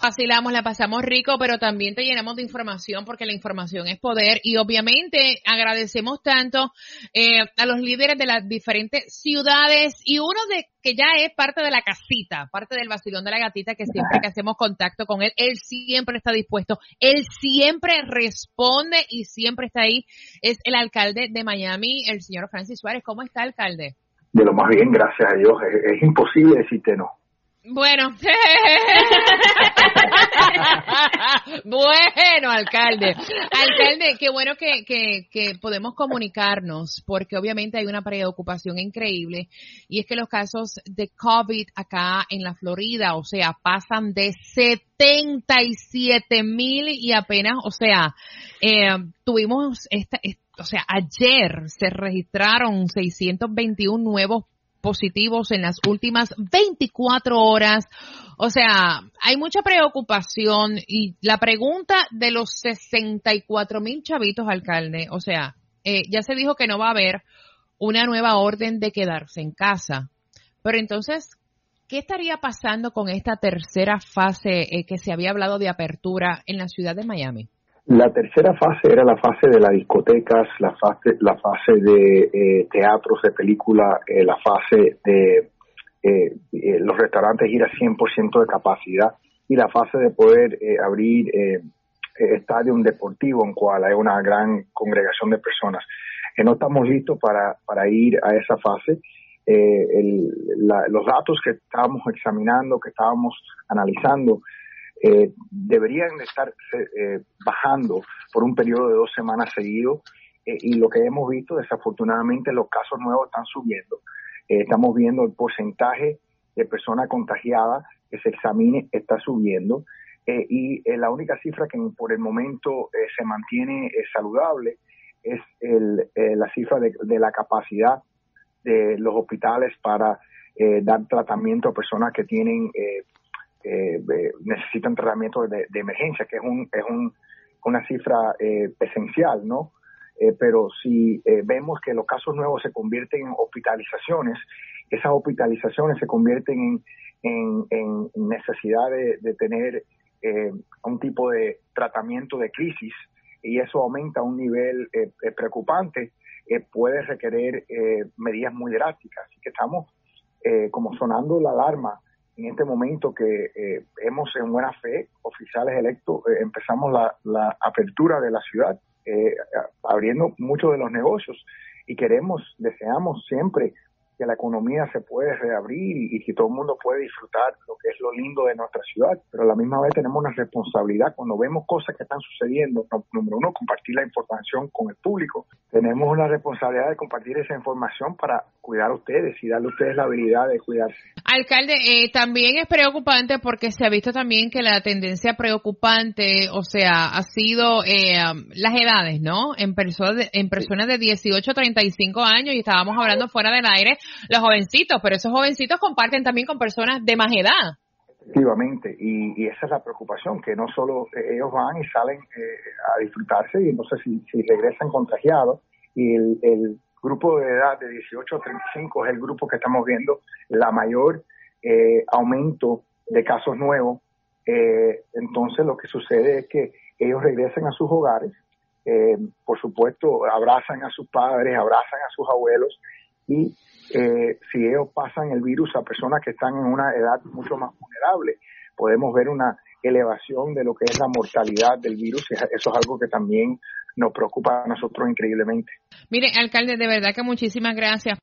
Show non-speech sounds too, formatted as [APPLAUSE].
Vacilamos, la pasamos rico, pero también te llenamos de información porque la información es poder y obviamente agradecemos tanto eh, a los líderes de las diferentes ciudades y uno de que ya es parte de la casita, parte del vacilón de la gatita que siempre que [LAUGHS] hacemos contacto con él, él siempre está dispuesto, él siempre responde y siempre está ahí. Es el alcalde de Miami, el señor Francis Suárez. ¿Cómo está, alcalde? De lo más bien, gracias a Dios. Es, es imposible decirte no. Bueno, [LAUGHS] bueno, alcalde. Alcalde, qué bueno que, que, que, podemos comunicarnos, porque obviamente hay una preocupación increíble, y es que los casos de COVID acá en la Florida, o sea, pasan de 77 mil y apenas, o sea, eh, tuvimos esta, o sea, ayer se registraron 621 nuevos positivos en las últimas 24 horas. O sea, hay mucha preocupación y la pregunta de los 64 mil chavitos, alcalde, o sea, eh, ya se dijo que no va a haber una nueva orden de quedarse en casa. Pero entonces, ¿qué estaría pasando con esta tercera fase eh, que se había hablado de apertura en la ciudad de Miami? La tercera fase era la fase de las discotecas, la fase, la fase de eh, teatros, de película, eh, la fase de eh, los restaurantes ir a 100% de capacidad y la fase de poder abrir estadio deportivo en cual hay una gran congregación de personas. no estamos listos para, para ir a esa fase. los datos que estábamos examinando, que estábamos analizando, eh, deberían estar eh, bajando por un periodo de dos semanas seguido eh, y lo que hemos visto desafortunadamente los casos nuevos están subiendo. Estamos viendo el porcentaje de personas contagiadas que se examine está subiendo y la única cifra que por el momento se mantiene saludable es el, la cifra de, de, la capacidad de los hospitales para dar tratamiento a personas que tienen eh, necesitan tratamiento de, emergencia, que es, un, es un, una cifra eh, esencial, ¿no? Eh, pero si eh, vemos que los casos nuevos se convierten en hospitalizaciones, esas hospitalizaciones se convierten en, en, necesidad de, tener un tipo de tratamiento de crisis y eso aumenta a un nivel preocupante, puede requerir medidas muy drásticas. Así que estamos como sonando la alarma en este momento que eh, hemos en buena fe, oficiales electos, eh, empezamos la, la, apertura de la ciudad, eh, abriendo muchos de los negocios y queremos, deseamos siempre que la economía se puede reabrir y, que todo el mundo puede disfrutar lo que es lo lindo de nuestra ciudad, pero a la misma vez tenemos una responsabilidad cuando vemos cosas que están sucediendo, número uno, compartir la información con el público, tenemos una responsabilidad de compartir esa información para cuidar a ustedes y darle a ustedes la habilidad de cuidarse. Alcalde, eh, también es preocupante porque se ha visto también que la tendencia preocupante, o sea, ha sido eh, las edades, ¿no? En personas de, en personas de 18 a 35 años y estábamos hablando fuera del aire los jovencitos, pero esos jovencitos comparten también con personas de más edad. Efectivamente, y, esa es la preocupación, que no solo eh, ellos van y salen eh, a disfrutarse y entonces si, si regresan contagiados y el, grupo de edad de 18 a 35 es el grupo que estamos viendo la mayor eh, aumento de casos nuevos, entonces lo que sucede es que ellos regresan a sus hogares, por supuesto abrazan a sus padres, abrazan a sus abuelos y eh, si ellos pasan el virus a personas que están en una edad mucho más vulnerable, podemos ver una elevación de lo que es la mortalidad del virus. Eso es algo que también nos preocupa a nosotros increíblemente. Mire, alcalde, de verdad que muchísimas gracias